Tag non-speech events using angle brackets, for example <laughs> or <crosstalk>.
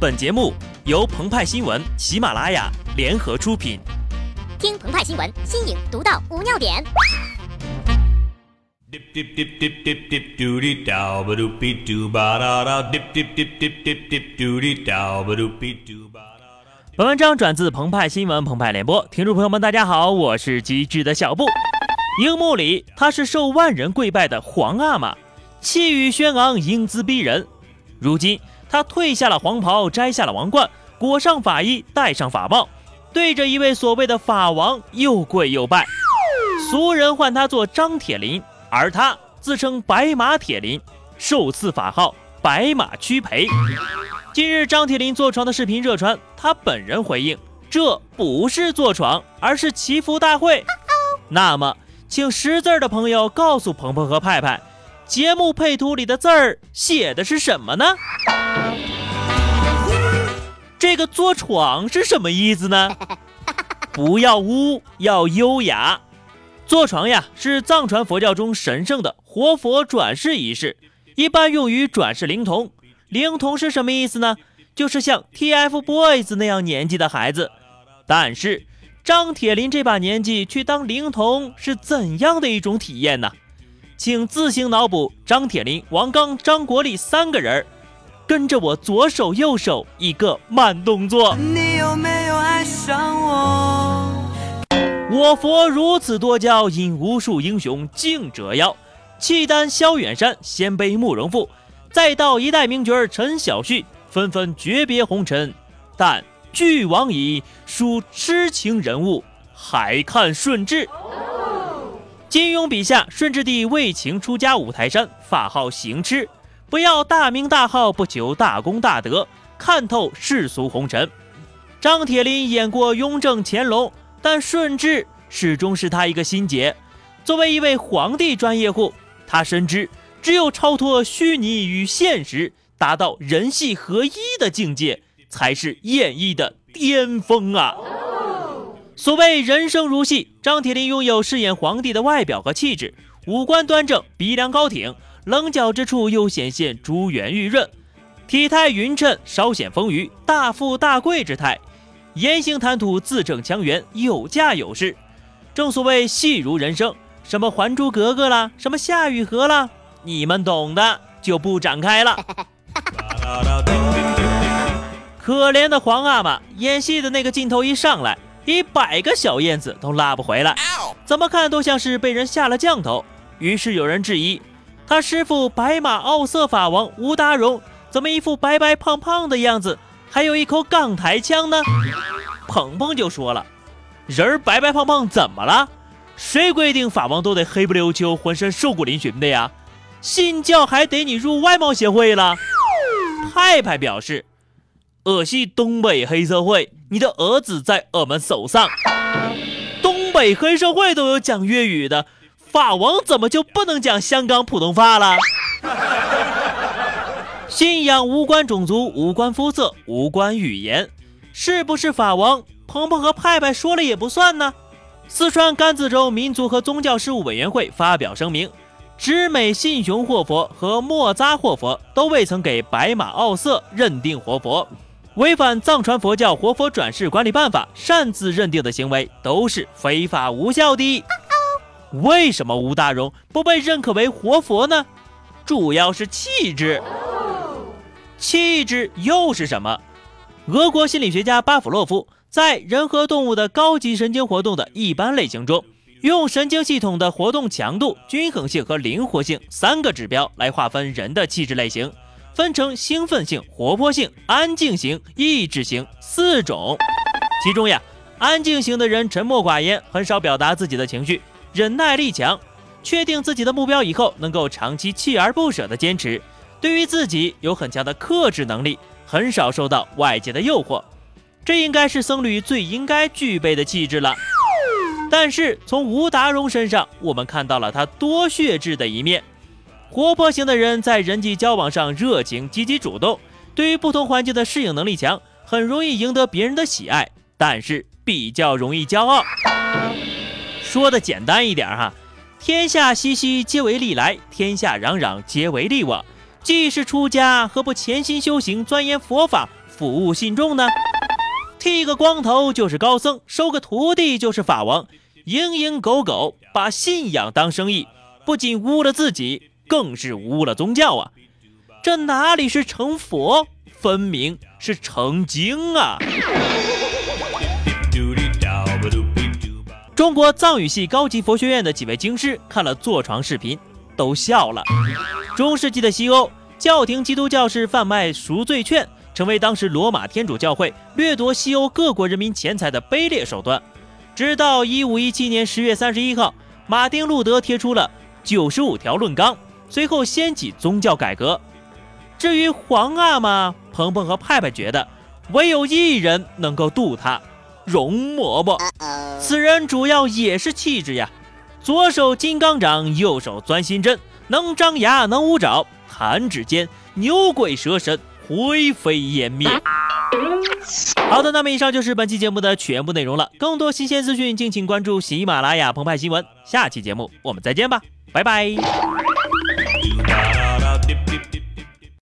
本节目由澎湃新闻、喜马拉雅联合出品。听澎湃新闻，新颖独到，无尿点。本文章转自澎湃新闻《澎湃联播，听众朋友们，大家好，我是机智的小布。荧幕里，他是受万人跪拜的皇阿玛，气宇轩昂，英姿逼人。如今，他褪下了黄袍，摘下了王冠，裹上法衣，戴上法帽，对着一位所谓的法王又跪又拜。俗人唤他做张铁林，而他自称白马铁林，受赐法号白马屈培。近日，张铁林坐床的视频热传，他本人回应：这不是坐床，而是祈福大会。那么，请识字的朋友告诉鹏鹏和派派，节目配图里的字儿写的是什么呢？这个坐床是什么意思呢？<laughs> 不要污，要优雅。坐床呀，是藏传佛教中神圣的活佛转世仪式，一般用于转世灵童。灵童是什么意思呢？就是像 TFBOYS 那样年纪的孩子。但是张铁林这把年纪去当灵童是怎样的一种体验呢？请自行脑补张铁林、王刚、张国立三个人，跟着我左手右手一个慢动作。你有没有爱上我？我佛如此多娇，引无数英雄竞折腰。契丹萧远山，鲜卑慕容复。再到一代名角陈小旭，纷纷诀别红尘，但俱往矣，数痴情人物，还看顺治。金庸笔下，顺治帝为情出家五台山，法号行痴，不要大名大号，不求大功大德，看透世俗红尘。张铁林演过雍正、乾隆，但顺治始终是他一个心结。作为一位皇帝专业户，他深知。只有超脱虚拟与现实，达到人戏合一的境界，才是演绎的巅峰啊！所谓人生如戏，张铁林拥有饰演皇帝的外表和气质，五官端正，鼻梁高挺，棱角之处又显现珠圆玉润，体态匀称，稍显丰腴，大富大贵之态，言行谈吐字正腔圆，有架有势。正所谓戏如人生，什么《还珠格格》啦，什么《夏雨荷》啦。你们懂的就不展开了。<laughs> 可怜的皇阿玛演戏的那个镜头一上来，一百个小燕子都拉不回来，怎么看都像是被人下了降头。于是有人质疑，他师傅白马奥瑟法王吴达荣怎么一副白白胖胖的样子，还有一口港台腔呢？鹏鹏就说了，人白白胖胖怎么了？谁规定法王都得黑不溜秋、浑身瘦骨嶙峋的呀？信教还得你入外貌协会了。派派表示：“我系东北黑社会，你的儿子在我们手上。东北黑社会都有讲粤语的，法王怎么就不能讲香港普通话了？” <laughs> 信仰无关种族，无关肤色，无关语言，是不是法王？鹏鹏和派派说了也不算呢。四川甘孜州民族和宗教事务委员会发表声明。直美信雄活佛和莫扎活佛都未曾给白马奥瑟认定活佛，违反藏传佛教活佛转世管理办法擅自认定的行为都是非法无效的。为什么吴大荣不被认可为活佛呢？主要是气质。气质又是什么？俄国心理学家巴甫洛夫在人和动物的高级神经活动的一般类型中。用神经系统的活动强度、均衡性和灵活性三个指标来划分人的气质类型，分成兴奋性、活泼性、安静型、抑制型四种。其中呀，安静型的人沉默寡言，很少表达自己的情绪，忍耐力强，确定自己的目标以后能够长期锲而不舍地坚持，对于自己有很强的克制能力，很少受到外界的诱惑。这应该是僧侣最应该具备的气质了。但是从吴达荣身上，我们看到了他多血质的一面。活泼型的人在人际交往上热情、积极、主动，对于不同环境的适应能力强，很容易赢得别人的喜爱。但是比较容易骄傲。说的简单一点哈，天下熙熙皆为利来，天下攘攘皆为利往。既是出家，何不潜心修行，钻研佛法，服务信众呢？剃个光头就是高僧，收个徒弟就是法王，蝇营狗苟，把信仰当生意，不仅污了自己，更是污了宗教啊！这哪里是成佛，分明是成精啊！中国藏语系高级佛学院的几位经师看了坐床视频，都笑了。中世纪的西欧，教廷基督教是贩卖赎罪券，成为当时罗马天主教会掠夺西欧各国人民钱财的卑劣手段。直到一五一七年十月三十一号，马丁路德贴出了九十五条论纲，随后掀起宗教改革。至于皇阿玛，鹏鹏和派派觉得，唯有一人能够渡他。容嬷嬷，此人主要也是气质呀，左手金刚掌，右手钻心针，能张牙，能舞爪，弹指间牛鬼蛇神灰飞烟灭。好的，那么以上就是本期节目的全部内容了。更多新鲜资讯，敬请关注喜马拉雅澎湃新闻。下期节目我们再见吧，拜拜。